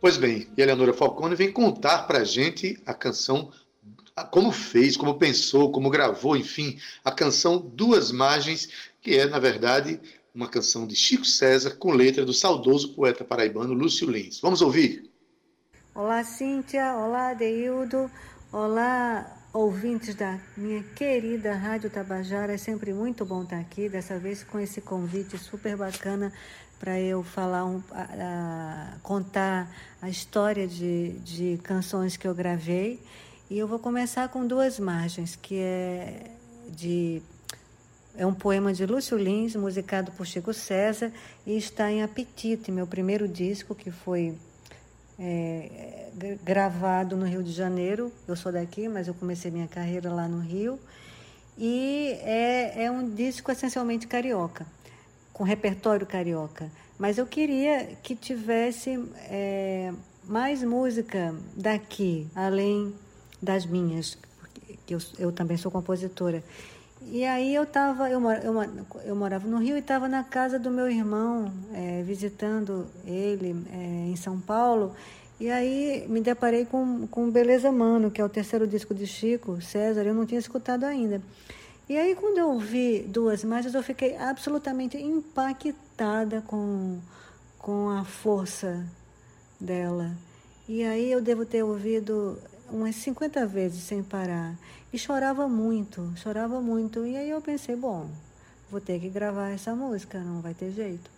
Speaker 2: Pois bem, e a Eleonora Falcone vem contar para a gente a canção como fez, como pensou, como gravou, enfim, a canção Duas Margens, que é, na verdade, uma canção de Chico César com letra do saudoso poeta paraibano Lúcio Lins. Vamos ouvir?
Speaker 8: Olá, Cíntia. Olá, Deildo. Olá, ouvintes da minha querida Rádio Tabajara. É sempre muito bom estar aqui, dessa vez com esse convite super bacana para eu falar um, a, a, contar a história de, de canções que eu gravei e eu vou começar com duas margens, que é de é um poema de Lúcio Lins, musicado por Chico César, e está em Apetite, meu primeiro disco, que foi é, gravado no Rio de Janeiro. Eu sou daqui, mas eu comecei minha carreira lá no Rio. E é, é um disco essencialmente carioca, com repertório carioca. Mas eu queria que tivesse é, mais música daqui, além das minhas, que eu, eu também sou compositora. E aí eu estava, eu, eu, eu, morava no Rio e estava na casa do meu irmão, é, visitando ele é, em São Paulo. E aí me deparei com, com Beleza Mano, que é o terceiro disco de Chico César, eu não tinha escutado ainda. E aí quando eu ouvi duas imagens, eu fiquei absolutamente impactada com, com a força dela. E aí eu devo ter ouvido umas 50 vezes sem parar. E chorava muito, chorava muito. E aí eu pensei, bom, vou ter que gravar essa música, não vai ter jeito.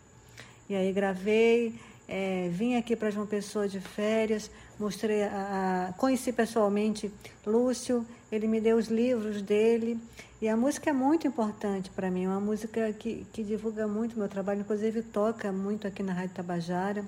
Speaker 8: E aí gravei, é, vim aqui para João Pessoa de férias, mostrei, a, a, conheci pessoalmente Lúcio, ele me deu os livros dele. E a música é muito importante para mim, é uma música que, que divulga muito meu trabalho, inclusive toca muito aqui na Rádio Tabajara.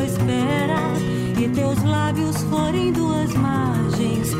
Speaker 8: Tua espera e teus lábios forem duas margens,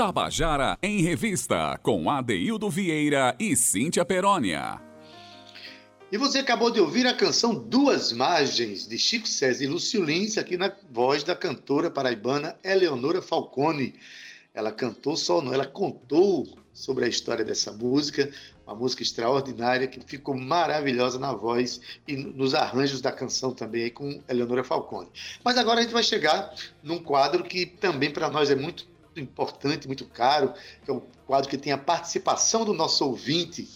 Speaker 1: Tabajara em Revista, com Adeildo Vieira e Cíntia Perónia.
Speaker 2: E você acabou de ouvir a canção Duas Margens, de Chico César e Lúcio Lins, aqui na voz da cantora paraibana Eleonora Falcone. Ela cantou só, não, ela contou sobre a história dessa música, uma música extraordinária que ficou maravilhosa na voz e nos arranjos da canção também com Eleonora Falcone. Mas agora a gente vai chegar num quadro que também para nós é muito importante, muito caro, que é um quadro que tem a participação do nosso ouvinte.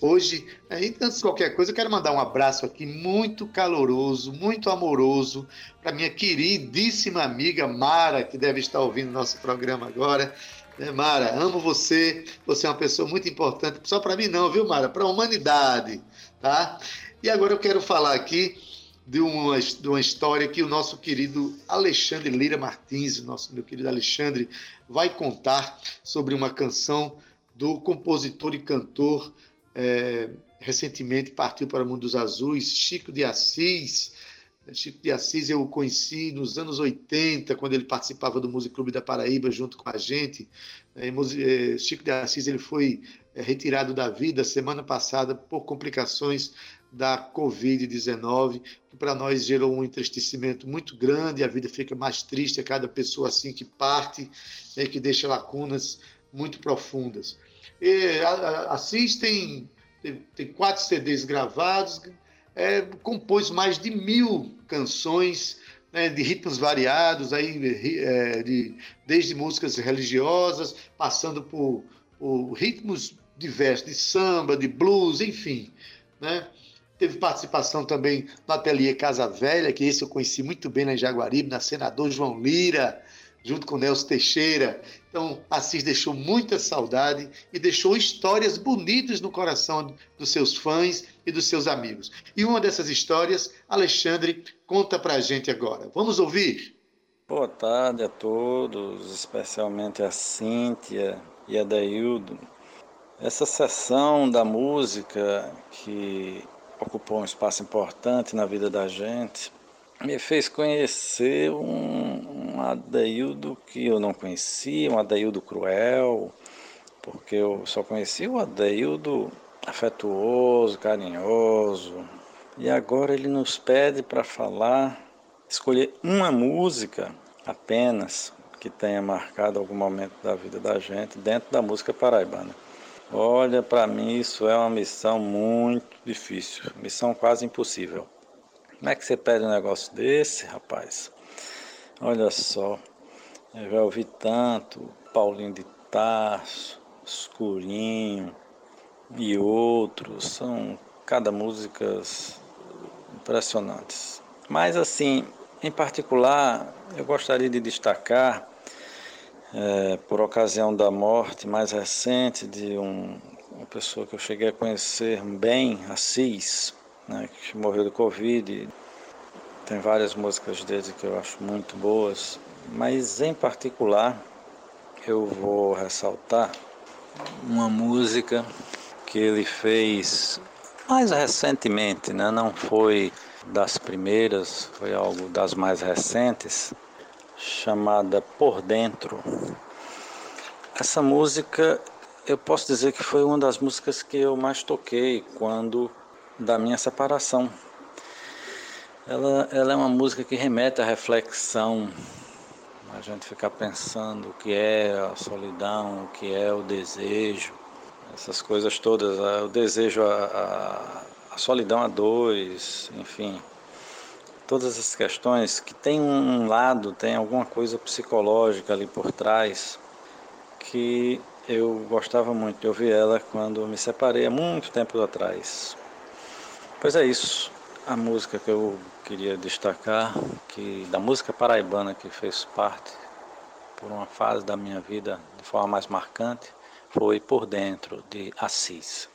Speaker 2: Hoje, antes de qualquer coisa, eu quero mandar um abraço aqui muito caloroso, muito amoroso para minha queridíssima amiga Mara, que deve estar ouvindo nosso programa agora. É, Mara, amo você, você é uma pessoa muito importante, só para mim não, viu, Mara? Para a humanidade, tá? E agora eu quero falar aqui de uma, de uma história que o nosso querido Alexandre Lira Martins, nosso meu querido Alexandre, vai contar sobre uma canção do compositor e cantor é, recentemente partiu para o mundo dos azuis, Chico de Assis. Chico de Assis eu o conheci nos anos 80, quando ele participava do Músico Clube da Paraíba junto com a gente. É, é, Chico de Assis ele foi é, retirado da vida semana passada por complicações da Covid-19, que para nós gerou um entristecimento muito grande, a vida fica mais triste a cada pessoa assim que parte, né, que deixa lacunas muito profundas. E, assistem, tem, tem quatro CDs gravados, é, compôs mais de mil canções né, de ritmos variados, aí, é, de, desde músicas religiosas, passando por, por ritmos diversos, de samba, de blues, enfim. Né? Teve participação também no Ateliê Casa Velha, que esse eu conheci muito bem na Jaguaribe, na Senador João Lira, junto com Nelson Teixeira. Então, Assis deixou muita saudade e deixou histórias bonitas no coração dos seus fãs e dos seus amigos. E uma dessas histórias, Alexandre conta para a gente agora. Vamos ouvir?
Speaker 9: Boa tarde a todos, especialmente a Cíntia e a Daildo. Essa sessão da música que ocupou um espaço importante na vida da gente, me fez conhecer um, um Adaildo que eu não conhecia, um Adaildo cruel, porque eu só conhecia o Adaildo afetuoso, carinhoso. E agora ele nos pede para falar escolher uma música apenas que tenha marcado algum momento da vida da gente dentro da música paraibana. Olha, para mim isso é uma missão muito difícil, missão quase impossível. Como é que você pede um negócio desse, rapaz? Olha só, eu já ouvi tanto Paulinho de Tarso, Escurinho e outros, são cada músicas impressionantes. Mas assim, em particular, eu gostaria de destacar é, por ocasião da morte mais recente de um, uma pessoa que eu cheguei a conhecer bem, Assis, né, que morreu do Covid. Tem várias músicas dele que eu acho muito boas, mas em particular eu vou ressaltar uma música que ele fez mais recentemente, né? não foi das primeiras, foi algo das mais recentes, chamada Por Dentro. Essa música, eu posso dizer que foi uma das músicas que eu mais toquei quando da minha separação. Ela, ela é uma música que remete à reflexão, a gente ficar pensando o que é a solidão, o que é o desejo, essas coisas todas, o desejo, a, a, a solidão a dois, enfim, todas essas questões que tem um lado, tem alguma coisa psicológica ali por trás que eu gostava muito de ouvir ela quando me separei há muito tempo atrás. Pois é isso, a música que eu queria destacar, que da música paraibana que fez parte por uma fase da minha vida de forma mais marcante, foi Por Dentro de Assis.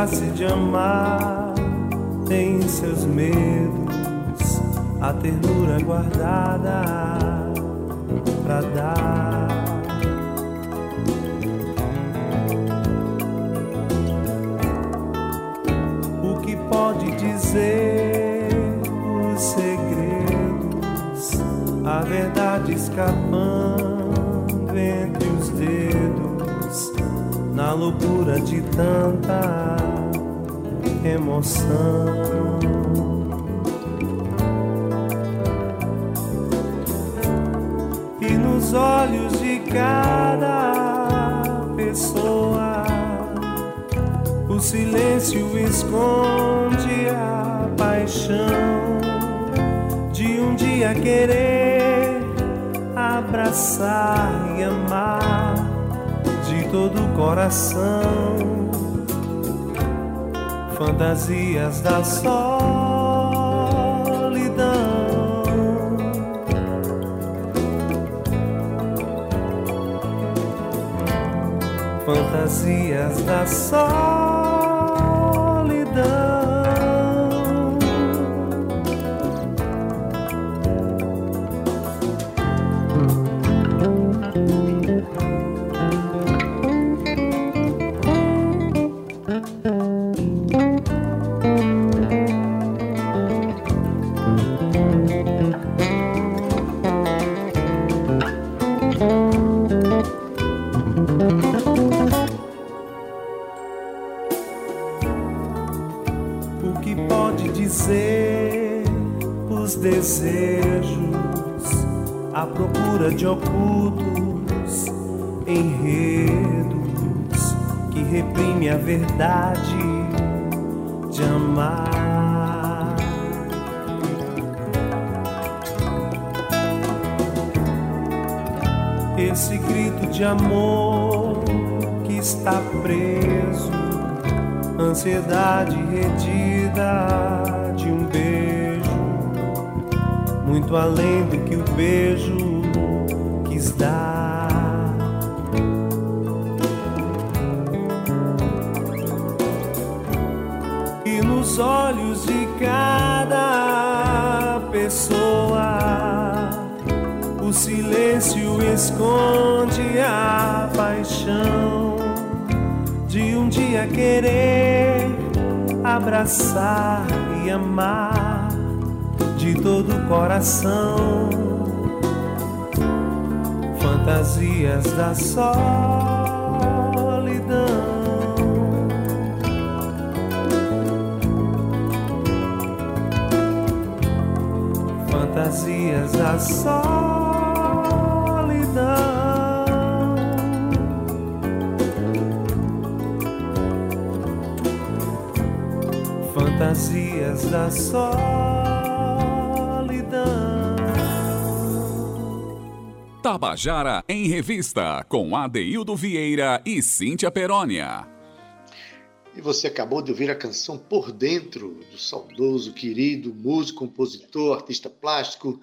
Speaker 10: Face de amar tem seus medos, a ternura guardada pra dar. O que pode dizer os segredos, a verdade escapando entre os dedos, na loucura de tanta emoção. E nos olhos de cada pessoa, o silêncio esconde a paixão de um dia querer abraçar e amar de todo o coração fantasias da solidão, fantasias da solidão. De ocultos enredos que reprime a verdade de amar. Esse grito de amor que está preso, ansiedade redida de um beijo, muito além do que o beijo esconde a paixão de um dia querer abraçar e amar de todo o coração. Fantasias da solidão. fantasias da solidão. Fantasias da solidão.
Speaker 1: Tabajara em Revista, com Adeildo Vieira e Cíntia Perónia.
Speaker 2: E você acabou de ouvir a canção Por Dentro, do saudoso, querido músico, compositor, artista plástico,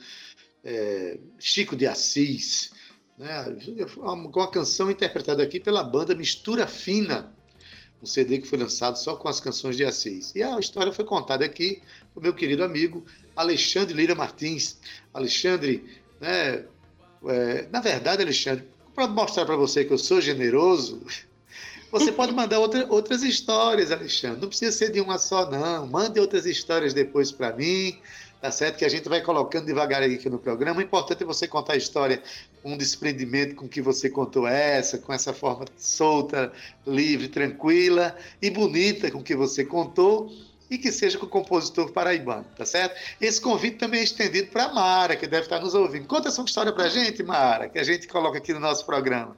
Speaker 2: é, Chico de Assis. Né? Uma canção interpretada aqui pela banda Mistura Fina, um CD que foi lançado só com as canções de Assis. E a história foi contada aqui pelo meu querido amigo Alexandre Lira Martins. Alexandre, né, é, na verdade, Alexandre, para mostrar para você que eu sou generoso, você pode mandar outra, outras histórias, Alexandre. Não precisa ser de uma só, não. Mande outras histórias depois para mim, tá certo? Que a gente vai colocando devagar aqui no programa. O importante é você contar a história um desprendimento com que você contou essa, com essa forma solta, livre, tranquila e bonita com que você contou e que seja com o compositor paraibano, tá certo? Esse convite também é estendido para Mara, que deve estar nos ouvindo. Conta essa história para a gente, Mara, que a gente coloca aqui no nosso programa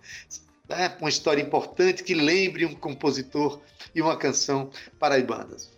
Speaker 2: né? uma história importante que lembre um compositor e uma canção paraibanas.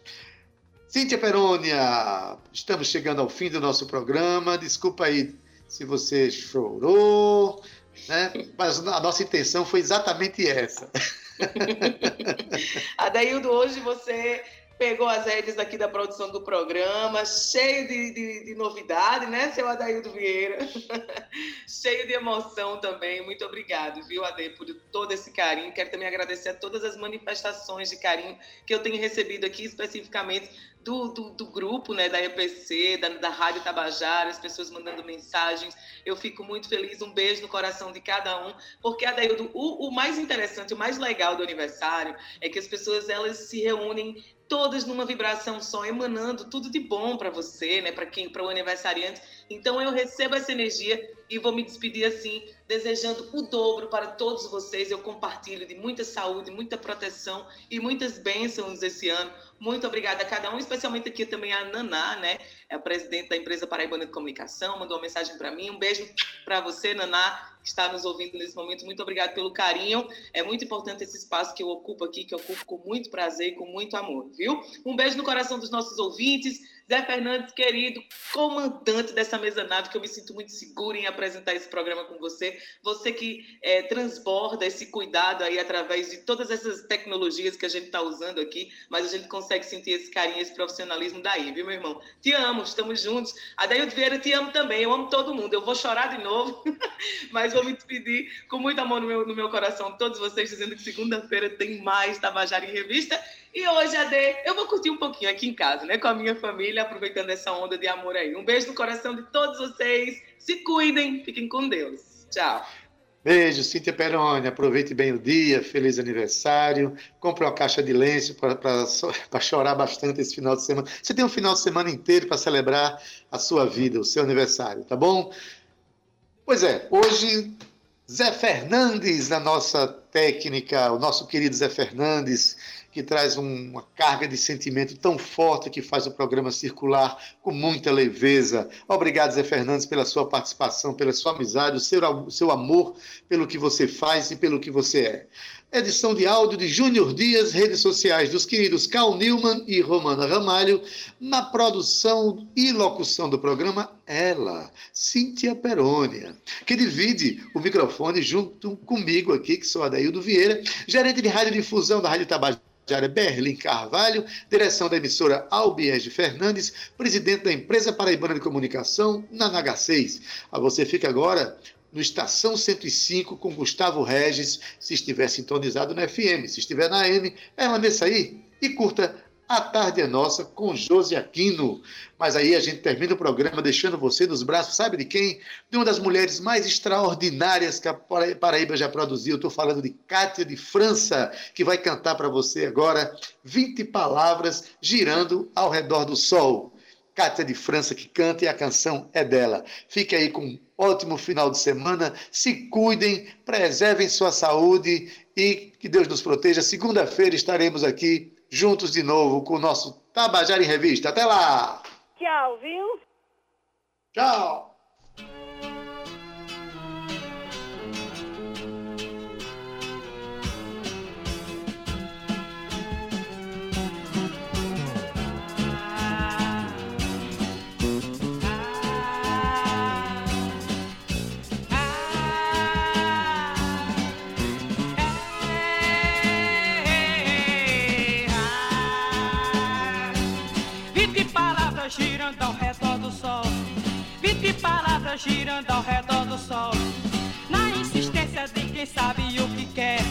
Speaker 2: Cíntia Perônia, estamos chegando ao fim do nosso programa. Desculpa aí se você chorou, né? mas a nossa intenção foi exatamente essa. <laughs>
Speaker 3: Adaildo, hoje você pegou as rédeas aqui da produção do programa, cheio de, de, de novidade, né, seu Adaildo Vieira? <laughs> cheio de emoção também. Muito obrigado, viu, Ade, por todo esse carinho. Quero também agradecer a todas as manifestações de carinho que eu tenho recebido aqui, especificamente do, do, do, grupo, né, da EPC, da, da Rádio Tabajara, as pessoas mandando mensagens. Eu fico muito feliz. Um beijo no coração de cada um, porque, Adaildo, o, o mais interessante, o mais legal do aniversário é que as pessoas elas se reúnem todas numa vibração só, emanando tudo de bom para você, né, para quem, para o aniversariante. Então eu recebo essa energia e vou me despedir assim, desejando o dobro para todos vocês. Eu compartilho de muita saúde, muita proteção e muitas bênçãos esse ano. Muito obrigada a cada um, especialmente aqui também a Naná, né? É a presidente da empresa Paraibana de Comunicação, mandou uma mensagem para mim. Um beijo para você, Naná está nos ouvindo nesse momento. Muito obrigado pelo carinho. É muito importante esse espaço que eu ocupo aqui, que eu ocupo com muito prazer e com muito amor, viu? Um beijo no coração dos nossos ouvintes. Zé Fernandes, querido, comandante dessa mesa nave, que eu me sinto muito segura em apresentar esse programa com você. Você que é, transborda esse cuidado aí através de todas essas tecnologias que a gente está usando aqui, mas a gente consegue sentir esse carinho, esse profissionalismo daí, viu, meu irmão? Te amo, estamos juntos. Adaildo Vieira, te amo também. Eu amo todo mundo. Eu vou chorar de novo, <laughs> mas vou me despedir com muito amor no meu, no meu coração. Todos vocês dizendo que segunda-feira tem mais Tabajara em Revista. E hoje, Ade, eu vou curtir um pouquinho aqui em casa, né? Com a minha família, aproveitando essa onda de amor aí. Um beijo no coração de todos vocês. Se cuidem, fiquem com Deus. Tchau.
Speaker 2: Beijo, Cíntia Peroni. Aproveite bem o dia, feliz aniversário. Compre uma caixa de lenço para chorar bastante esse final de semana. Você tem um final de semana inteiro para celebrar a sua vida, o seu aniversário, tá bom? Pois é, hoje Zé Fernandes na nossa técnica, o nosso querido Zé Fernandes que traz uma carga de sentimento tão forte que faz o programa circular com muita leveza. Obrigado, Zé Fernandes, pela sua participação, pela sua amizade, o seu, seu amor pelo que você faz e pelo que você é. Edição de áudio de Júnior Dias, redes sociais dos queridos Cal Newman e Romana Ramalho. Na produção e locução do programa, ela, Cíntia Perônia, que divide o microfone junto comigo aqui, que sou Adaildo Vieira, gerente de radiodifusão da Rádio Tabajara Tabajara Berlim Carvalho, direção da emissora Albiege Fernandes, presidente da empresa Paraibana de Comunicação, na NH6. A você fica agora no Estação 105 com Gustavo Regis, se estiver sintonizado na FM. Se estiver na AM, permaneça aí e curta A Tarde é Nossa com Josi Aquino. Mas aí a gente termina o programa deixando você nos braços, sabe de quem? De uma das mulheres mais extraordinárias que a Paraíba já produziu. Estou falando de Cátia de França, que vai cantar para você agora 20 palavras girando ao redor do sol. Cátia de França que canta e a canção é dela. Fique aí com um ótimo final de semana. Se cuidem, preservem sua saúde e que Deus nos proteja. Segunda-feira estaremos aqui juntos de novo com o nosso Tabajara em Revista. Até lá!
Speaker 11: Tchau, viu?
Speaker 2: Tchau!
Speaker 12: Girando ao redor do sol. Na insistência de quem sabe o que quer.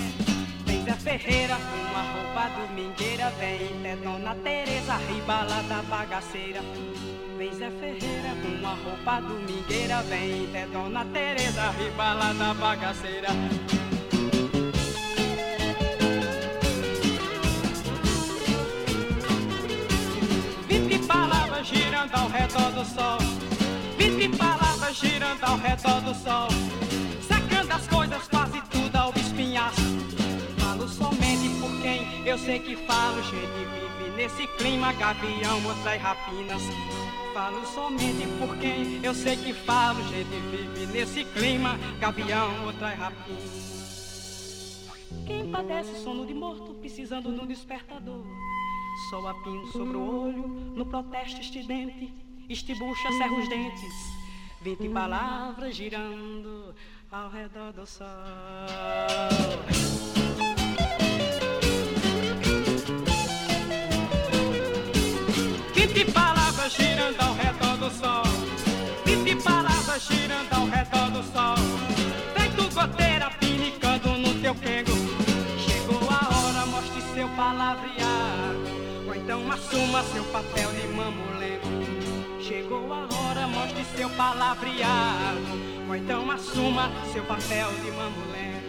Speaker 12: Vem Zé Ferreira com a roupa domingueira. Vem Té Dona Teresa, ribala da bagaceira. Vem Zé Ferreira com a roupa domingueira. Vem Té Dona Teresa, ribala da bagaceira. Palavras girando ao redor do sol. Vinte palavras girando ao redor do sol, sacando as coisas quase tudo ao espinhaço. Falo somente por quem eu sei que falo, gente vive nesse clima, gavião, outra rapinas. Falo somente por quem eu sei que falo, gente vive nesse clima, gavião, outra rapinas. Quem padece sono de morto, precisando de um despertador. Só apino sobre o olho, no protesto estridente, estibucha, cerra os dentes vinte palavras girando ao redor do sol. Vinte palavras girando ao redor do sol. Vinte palavras girando ao redor do sol. Assuma seu papel de mamulengo. Chegou a hora, mostre seu palavreado. Ou então assuma seu papel de mamulé.